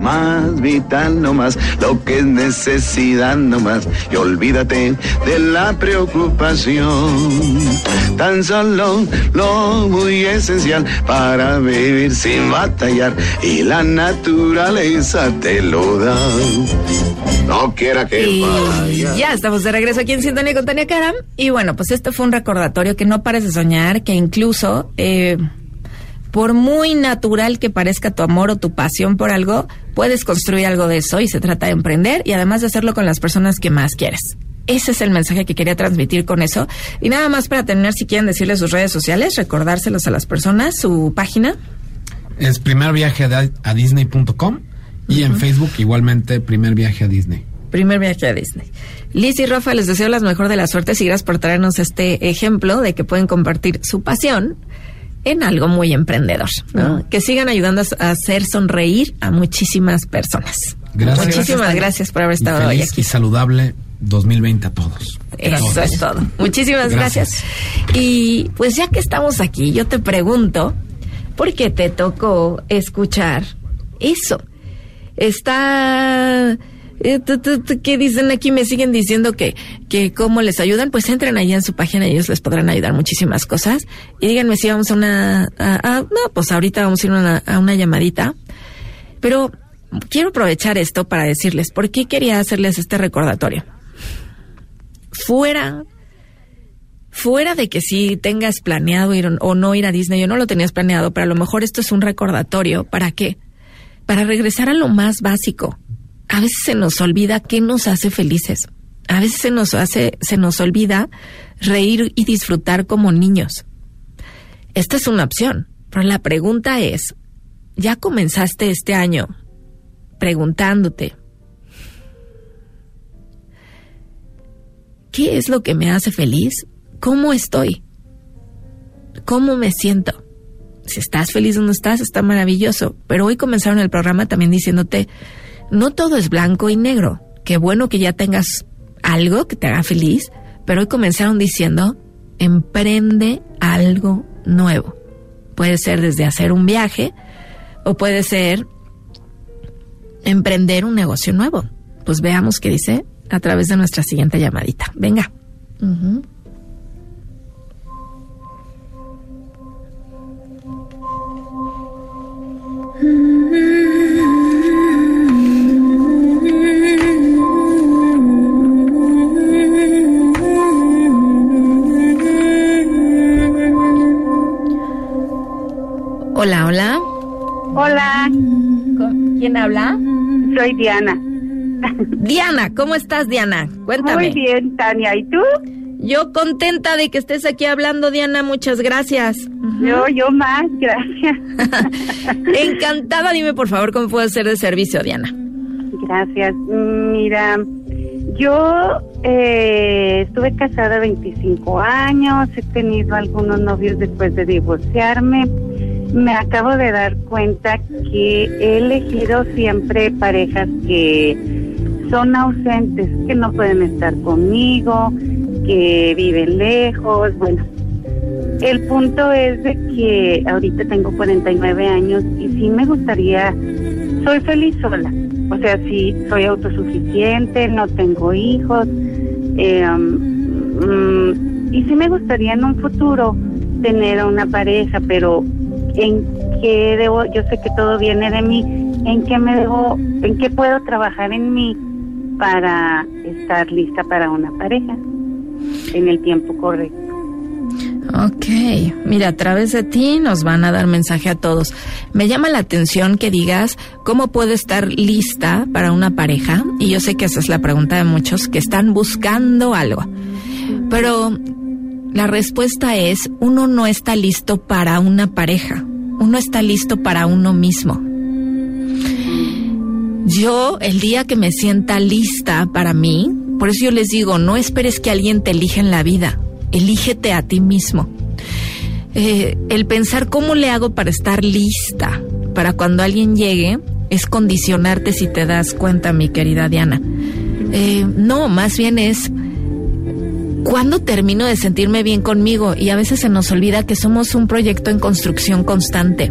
más vital nomás, lo que es necesidad nomás, y olvídate de la preocupación. Tan solo lo muy esencial para vivir sin batallar, y la naturaleza te lo da. No quiera que Y vaya. ya estamos de regreso aquí en Sintonía con Tania Karam. Y bueno, pues este fue un recordatorio que no pares de soñar, que incluso, eh, por muy natural que parezca tu amor o tu pasión por algo, puedes construir algo de eso y se trata de emprender y además de hacerlo con las personas que más quieres. Ese es el mensaje que quería transmitir con eso. Y nada más para terminar, si quieren decirle sus redes sociales, recordárselos a las personas, su página. Es primer viaje a, a Disney.com y en Facebook igualmente primer viaje a Disney. Primer viaje a Disney. Liz y Rafa, les deseo las mejor de las suertes y gracias por traernos este ejemplo de que pueden compartir su pasión en algo muy emprendedor. ¿no? Que sigan ayudando a hacer sonreír a muchísimas personas. Gracias. Muchísimas gracias, por haber Y estado hoy feliz aquí. y saludable 2020 a todos. Eso Todos. es todo. Muchísimas gracias. Y pues ya que estamos aquí, yo te pregunto, ¿por qué te tocó escuchar eso? Está... eh, ¿Qué dicen aquí? Me siguen diciendo que, que cómo les ayudan. Pues entren allá en su página y ellos les podrán ayudar muchísimas cosas. Y díganme si vamos a una... a- no, pues ahorita vamos a ir una, a una llamadita. Pero quiero aprovechar esto para decirles por qué quería hacerles este recordatorio fuera fuera de que si tengas planeado ir o no ir a Disney o no lo tenías planeado, pero a lo mejor esto es un recordatorio. ¿Para qué? Para regresar a lo más básico. A veces se nos olvida qué nos hace felices. A veces se nos hace, se nos olvida reír y disfrutar como niños. Esta es una opción, pero la pregunta es, ¿ya comenzaste este año preguntándote ¿Qué es lo que me hace feliz? ¿Cómo estoy? ¿Cómo me siento? Si estás feliz o no estás, está maravilloso. Pero hoy comenzaron el programa también diciéndote, no todo es blanco y negro. Qué bueno que ya tengas algo que te haga feliz, pero hoy comenzaron diciendo, emprende algo nuevo. Puede ser desde hacer un viaje o puede ser emprender un negocio nuevo. Pues veamos qué dice a través de nuestra siguiente llamadita. Venga. Hola, hola. Hola, ¿Con- ¿Quién habla? soy Diana. Diana, ¿cómo estás, Diana? Cuéntame. Muy bien, Tania. ¿Y tú? Yo contenta de que estés aquí hablando, Diana. Muchas gracias. Yo, yo más, gracias. Encantada. Dime, por favor, cómo puedo ser de servicio, Diana. Gracias. Mira, yo eh, estuve casada 25 años, he tenido algunos novios después de divorciarme. Me acabo de dar cuenta que he elegido siempre parejas que son ausentes, que no pueden estar conmigo, que viven lejos. Bueno, el punto es de que ahorita tengo 49 años y sí me gustaría, soy feliz sola. O sea, sí, soy autosuficiente, no tengo hijos. eh, y sí me gustaría en un futuro tener una pareja, pero ¿en qué debo? Yo sé que todo viene de mí. ¿En qué me debo? ¿En qué puedo trabajar en mí para estar lista para una pareja en el tiempo correcto? Ok, mira, a través de ti nos van a dar mensaje a todos. Me llama la atención que digas cómo puedo estar lista para una pareja, y yo sé que esa es la pregunta de muchos que están buscando algo. Pero la respuesta es, uno no está listo para una pareja, uno está listo para uno mismo. Yo, el día que me sienta lista para mí, por eso yo les digo, no esperes que alguien te elija en la vida. elígete a ti mismo. Eh, el pensar cómo le hago para estar lista para cuando alguien llegue es condicionarte si te das cuenta, mi querida Diana. Eh, no, más bien es cuando termino de sentirme bien conmigo y a veces se nos olvida que somos un proyecto en construcción constante.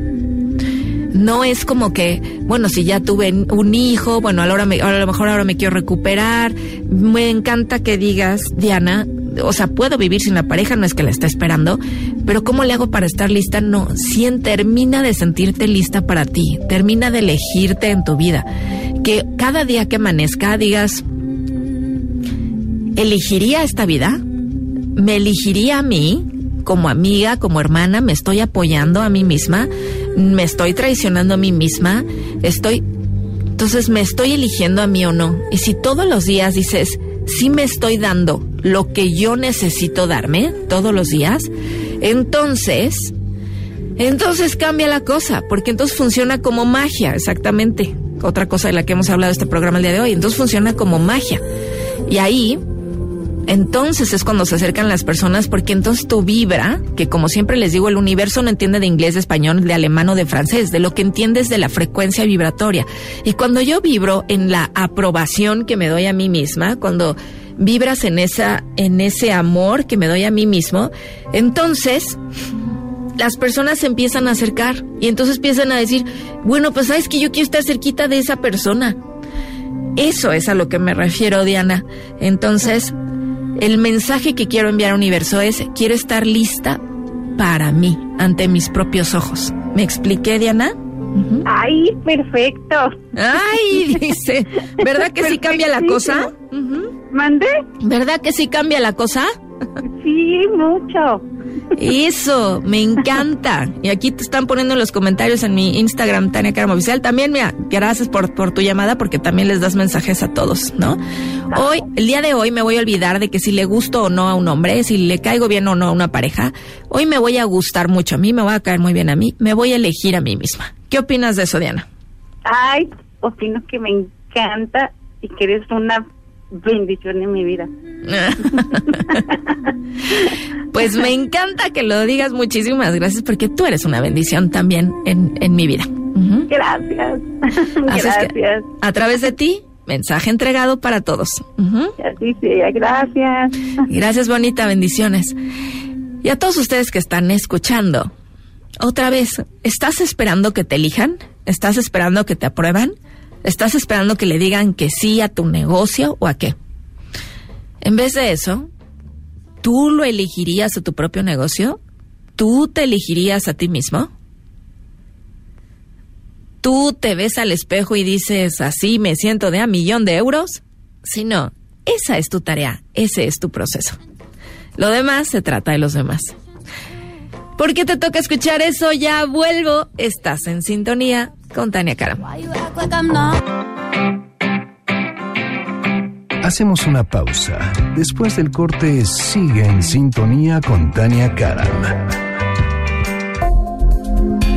No es como que, bueno, si ya tuve un hijo, bueno, a, la hora a lo mejor ahora me quiero recuperar. Me encanta que digas, Diana, o sea, puedo vivir sin la pareja, no es que la esté esperando, pero ¿cómo le hago para estar lista? No, si termina de sentirte lista para ti, termina de elegirte en tu vida. Que cada día que amanezca digas, ¿elegiría esta vida? ¿Me elegiría a mí? Como amiga, como hermana, me estoy apoyando a mí misma, me estoy traicionando a mí misma, estoy... Entonces, ¿me estoy eligiendo a mí o no? Y si todos los días dices, sí me estoy dando lo que yo necesito darme, todos los días, entonces, entonces cambia la cosa, porque entonces funciona como magia, exactamente. Otra cosa de la que hemos hablado este programa el día de hoy. Entonces funciona como magia. Y ahí entonces es cuando se acercan las personas porque entonces tu vibra, que como siempre les digo, el universo no entiende de inglés, de español, de alemán o de francés, de lo que entiendes de la frecuencia vibratoria. Y cuando yo vibro en la aprobación que me doy a mí misma, cuando vibras en esa en ese amor que me doy a mí mismo, entonces las personas se empiezan a acercar y entonces empiezan a decir, bueno, pues sabes que yo quiero estar cerquita de esa persona. Eso es a lo que me refiero, Diana. Entonces, el mensaje que quiero enviar al universo es, quiero estar lista para mí, ante mis propios ojos. ¿Me expliqué, Diana? Ay, perfecto. Ay, dice, ¿verdad que sí cambia la cosa? ¿Mande? ¿Verdad que sí cambia la cosa? Sí, mucho. Eso, me encanta. Y aquí te están poniendo en los comentarios en mi Instagram, Tania Carmo Oficial. También, mira, gracias por, por tu llamada porque también les das mensajes a todos, ¿no? Hoy, el día de hoy me voy a olvidar de que si le gusto o no a un hombre, si le caigo bien o no a una pareja, hoy me voy a gustar mucho a mí, me voy a caer muy bien a mí, me voy a elegir a mí misma. ¿Qué opinas de eso, Diana? Ay, opino que me encanta y que eres una bendición en mi vida. Pues me encanta que lo digas. Muchísimas gracias porque tú eres una bendición también en, en mi vida. Gracias. Gracias. a través de ti, mensaje entregado para todos. Así sea, gracias. Gracias, bonita, bendiciones. Y a todos ustedes que están escuchando, otra vez, ¿estás esperando que te elijan? ¿Estás esperando que te aprueban? ¿Estás esperando que le digan que sí a tu negocio o a qué? En vez de eso, ¿tú lo elegirías a tu propio negocio? ¿Tú te elegirías a ti mismo? ¿Tú te ves al espejo y dices, así me siento de a millón de euros? Si no, esa es tu tarea, ese es tu proceso. Lo demás se trata de los demás. ¿Por qué te toca escuchar eso? Ya vuelvo. Estás en sintonía con Tania Karam. Hacemos una pausa. Después del corte, sigue en sintonía con Tania Karam.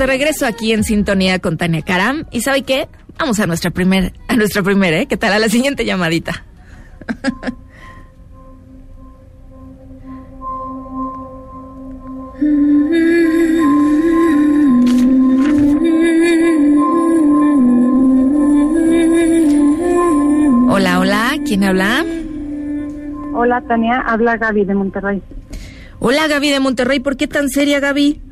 De regreso aquí en sintonía con Tania Karam. ¿Y sabe qué? Vamos a nuestra primer, a nuestra primera, ¿eh? ¿Qué tal? A la siguiente llamadita. Hola, hola, ¿quién habla? Hola, Tania. Habla Gaby de Monterrey. Hola, Gaby de Monterrey. ¿Por qué tan seria, Gaby?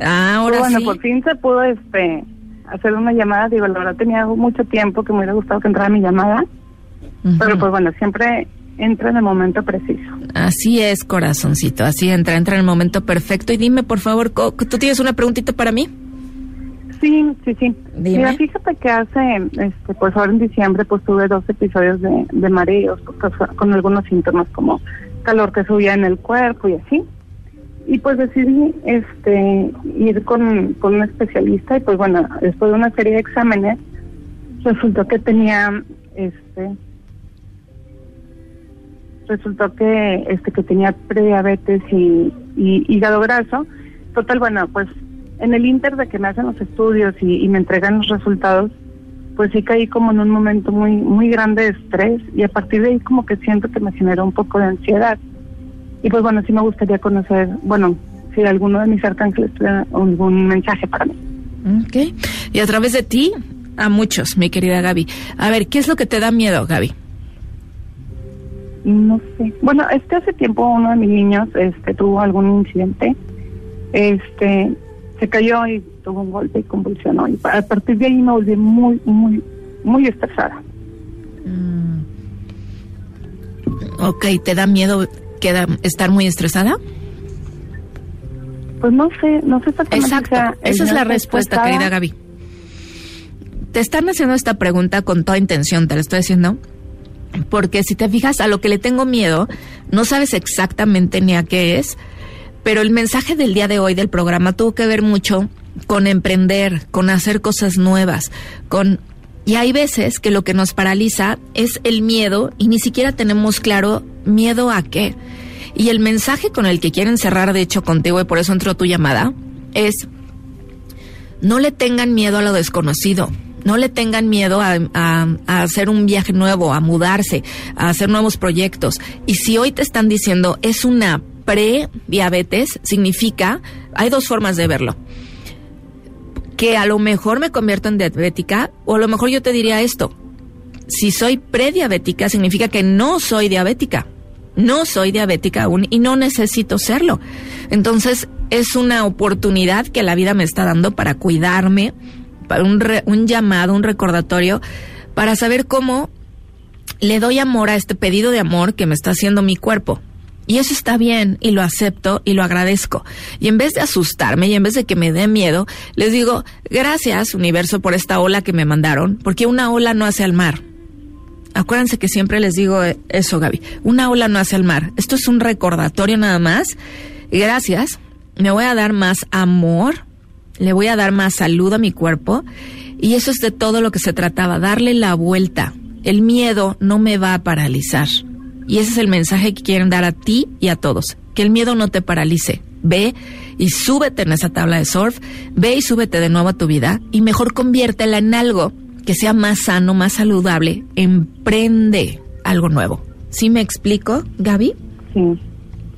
Ah, ahora bueno, sí. por fin se pudo este hacer una llamada. Digo, la verdad tenía mucho tiempo que me hubiera gustado que entrara mi llamada. Pero pues bueno, siempre entra en el momento preciso. Así es, corazoncito, así entra, entra en el momento perfecto. Y dime, por favor, ¿tú tienes una preguntita para mí? Sí, sí, sí. Dime. Mira, fíjate que hace, este, pues ahora en diciembre, pues tuve dos episodios de, de mareos, pues, con algunos síntomas como calor que subía en el cuerpo y así. Y pues decidí este ir con, con un especialista y pues bueno, después de una serie de exámenes, resultó que tenía este resultó que este que tenía prediabetes y, y hígado graso. Total, bueno, pues en el inter de que me hacen los estudios y, me entregan los resultados, pues sí caí como en un momento muy muy grande de estrés y a partir de ahí como que siento que me generó un poco de ansiedad. Y pues bueno, sí me gustaría conocer, bueno, si alguno de mis arcángeles tuviera algún mensaje para mí. Ok. Y a través de ti, a muchos, mi querida Gaby. A ver, ¿qué es lo que te da miedo, Gaby? No sé. Bueno, este hace tiempo uno de mis niños este tuvo algún incidente. Este se cayó y tuvo un golpe y convulsionó y a partir de ahí me volví muy muy muy estresada. Ok, ¿te da miedo queda, estar muy estresada? Pues no sé, no sé exactamente. Exacto, esa es la respuesta, estresada. querida Gaby. Te están haciendo esta pregunta con toda intención, te la estoy diciendo. Porque si te fijas, a lo que le tengo miedo, no sabes exactamente ni a qué es, pero el mensaje del día de hoy del programa tuvo que ver mucho con emprender, con hacer cosas nuevas, con... Y hay veces que lo que nos paraliza es el miedo y ni siquiera tenemos claro miedo a qué. Y el mensaje con el que quieren cerrar, de hecho, contigo, y por eso entró tu llamada, es no le tengan miedo a lo desconocido. No le tengan miedo a, a- a hacer un viaje nuevo, a mudarse, a hacer nuevos proyectos. Y si hoy te están diciendo es una pre-diabetes, significa, hay dos formas de verlo. Que a lo mejor me convierto en diabética, o a lo mejor yo te diría esto. Si soy prediabética, significa que no soy diabética. No soy diabética aún y no necesito serlo. Entonces, es una oportunidad que la vida me está dando para cuidarme, para un, re- un llamado, un recordatorio, para saber cómo le doy amor a este pedido de amor que me está haciendo mi cuerpo. Y eso está bien y lo acepto y lo agradezco. Y en vez de asustarme y en vez de que me dé miedo, les digo, gracias universo por esta ola que me mandaron, porque una ola no hace al mar. Acuérdense que siempre les digo eh, eso, Gaby. Una ola no hace al mar. Esto es un recordatorio nada más. Gracias. Me voy a dar más amor. Le voy a dar más salud a mi cuerpo. Y eso es de todo lo que se trataba, darle la vuelta. El miedo no me va a paralizar. Y ese es el mensaje que quieren dar a ti y a todos. Que el miedo no te paralice. Ve y súbete en esa tabla de surf. Ve y súbete de nuevo a tu vida. Y mejor conviértela en algo que sea más sano, más saludable. Emprende algo nuevo. ¿Sí me explico, Gaby? Sí.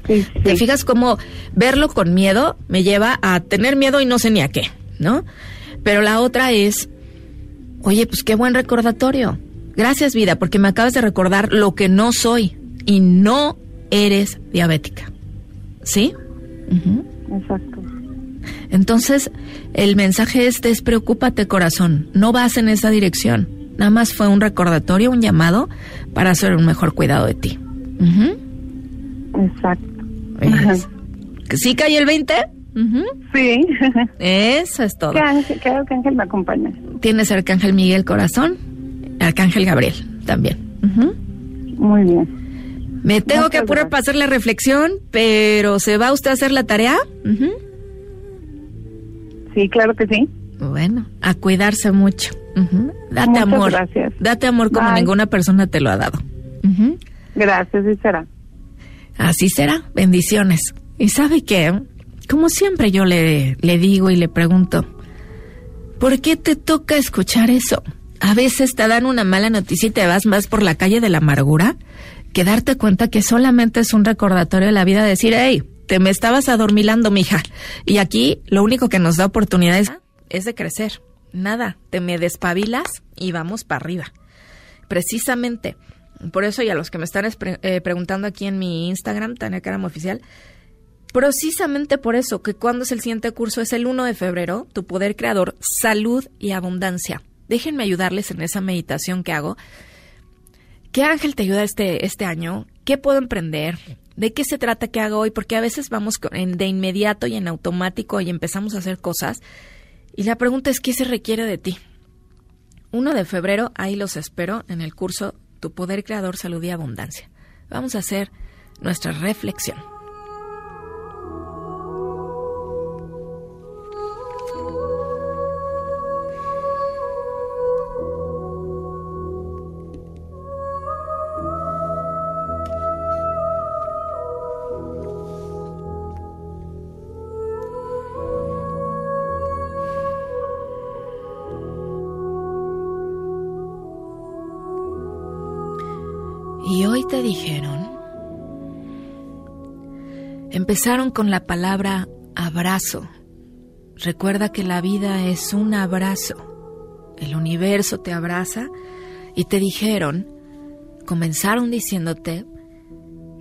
Sí, ¿Te fijas cómo verlo con miedo me lleva a tener miedo y no sé ni a qué, ¿no? Pero la otra es, oye, pues qué buen recordatorio. Gracias vida, porque me acabas de recordar lo que no soy y no eres diabética. ¿Sí? Exacto. Entonces, el mensaje es despreocúpate corazón, no vas en esa dirección. Nada más fue un recordatorio, un llamado para hacer un mejor cuidado de ti. Ujú. Exacto. ¿Sí cae el 20? Sí. Eso es todo. ¿Qué ángel, qué arcángel me acompaña? Tienes Arcángel Miguel Corazón, Arcángel Gabriel también. Muy bien. Me tengo Muchas que apurar gracias. para hacer la reflexión, pero ¿se va usted a hacer la tarea? Sí, claro que sí. Bueno, a cuidarse mucho. Ujú. Date Muchas amor. gracias. Date amor como Bye. ninguna persona te lo ha dado. Gracias, sí será. Así será. Bendiciones. ¿Y sabe qué? Como siempre yo le, le digo y le pregunto, ¿por qué te toca escuchar eso? A veces te dan una mala noticia y te vas más por la calle de la amargura que darte cuenta que solamente es un recordatorio de la vida de decir, hey, te me estabas adormilando, mija. Y aquí lo único que nos da oportunidad es, es de crecer. Nada, te me despabilas y vamos para arriba. Precisamente. Por eso, y a los que me están eh, preguntando aquí en mi Instagram, Tania Caram Oficial, precisamente por eso, que cuando es el siguiente curso, es el 1 de febrero, tu poder creador, salud y abundancia. Déjenme ayudarles en esa meditación que hago, ¿Qué ángel te ayuda este, este año? ¿Qué puedo emprender? ¿De qué se trata que hago hoy? Porque a veces vamos de inmediato y en automático y empezamos a hacer cosas. Y la pregunta es, ¿qué se requiere de ti? 1 de febrero, ahí los espero en el curso Tu Poder Creador, Salud y Abundancia. Vamos a hacer nuestra reflexión. Empezaron con la palabra abrazo. Recuerda que la vida es un abrazo. El universo te abraza y te dijeron, comenzaron diciéndote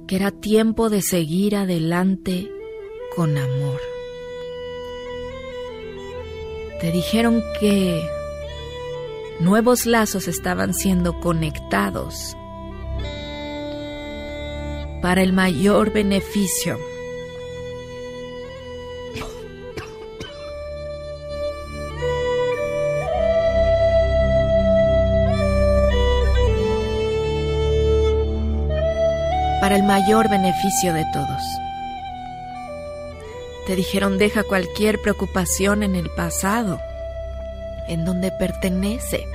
que era tiempo de seguir adelante con amor. Te dijeron que nuevos lazos estaban siendo conectados para el mayor beneficio. Para el mayor beneficio de todos. Te dijeron deja cualquier preocupación en el pasado, en donde pertenece,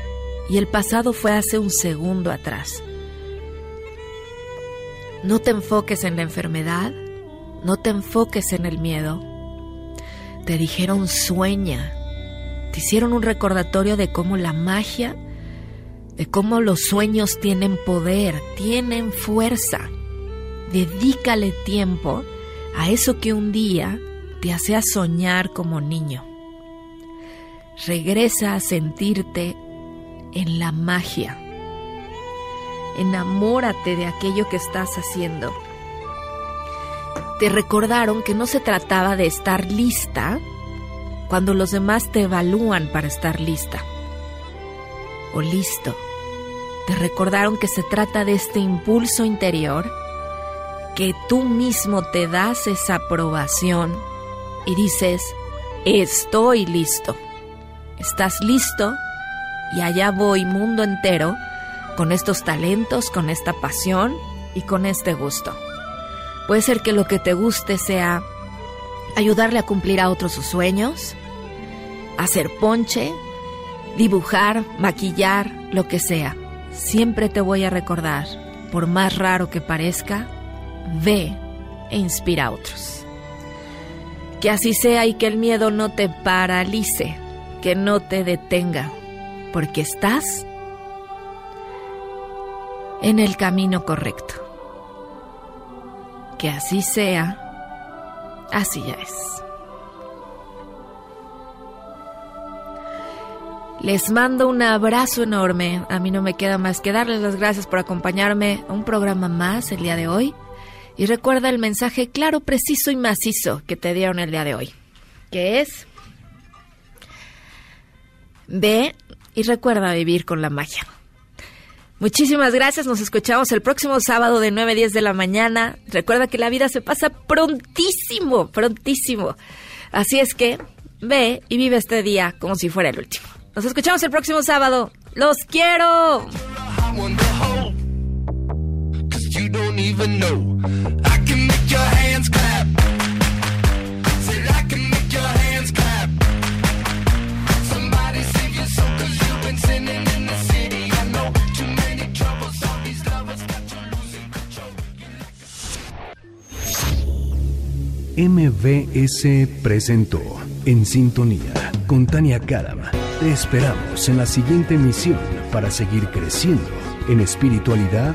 y el pasado fue hace un segundo atrás. No te enfoques en la enfermedad, no te enfoques en el miedo. Te dijeron sueña, te hicieron un recordatorio de cómo la magia, de cómo los sueños tienen poder, tienen fuerza. Dedícale tiempo a eso que un día te hacía soñar como niño. Regresa a sentirte en la magia. Enamórate de aquello que estás haciendo. Te recordaron que no se trataba de estar lista cuando los demás te evalúan para estar lista o listo. Te recordaron que se trata de este impulso interior que tú mismo te das esa aprobación y dices, estoy listo. Estás listo y allá voy mundo entero con estos talentos, con esta pasión y con este gusto. Puede ser que lo que te guste sea ayudarle a cumplir a otros sus sueños, hacer ponche, dibujar, maquillar, lo que sea. Siempre te voy a recordar, por más raro que parezca, ve e inspira a otros. Que así sea y que el miedo no te paralice, que no te detenga, porque estás en el camino correcto. Que así sea, así ya es. Les mando un abrazo enorme. A mí no me queda más que darles las gracias por acompañarme a un programa más el día de hoy. Y recuerda el mensaje claro, preciso y macizo que te dieron el día de hoy, que es, ve y recuerda vivir con la magia. Muchísimas gracias, nos escuchamos el próximo sábado de 9 a 10 de la mañana. Recuerda que la vida se pasa prontísimo, prontísimo. Así es que ve y vive este día como si fuera el último. Nos escuchamos el próximo sábado. ¡Los quiero! You don't even know. I can make your hands clap. MBS presentó En Sintonía con Tania Karam. Te esperamos en la siguiente emisión para seguir creciendo en espiritualidad